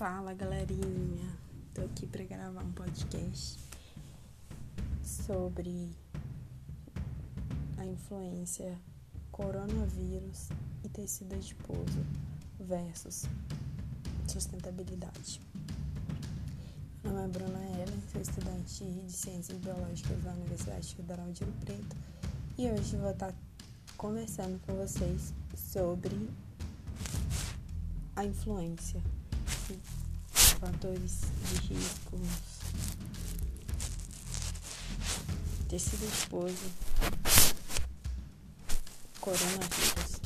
Fala galerinha, tô aqui para gravar um podcast sobre a influência coronavírus e tecido adiposo versus sustentabilidade. Meu nome é Bruna Ellen, sou estudante de Ciências Biológicas da Universidade Federal de Rio Preto e hoje vou estar conversando com vocês sobre a influência fatores de risco, tecido exposto, coronavírus.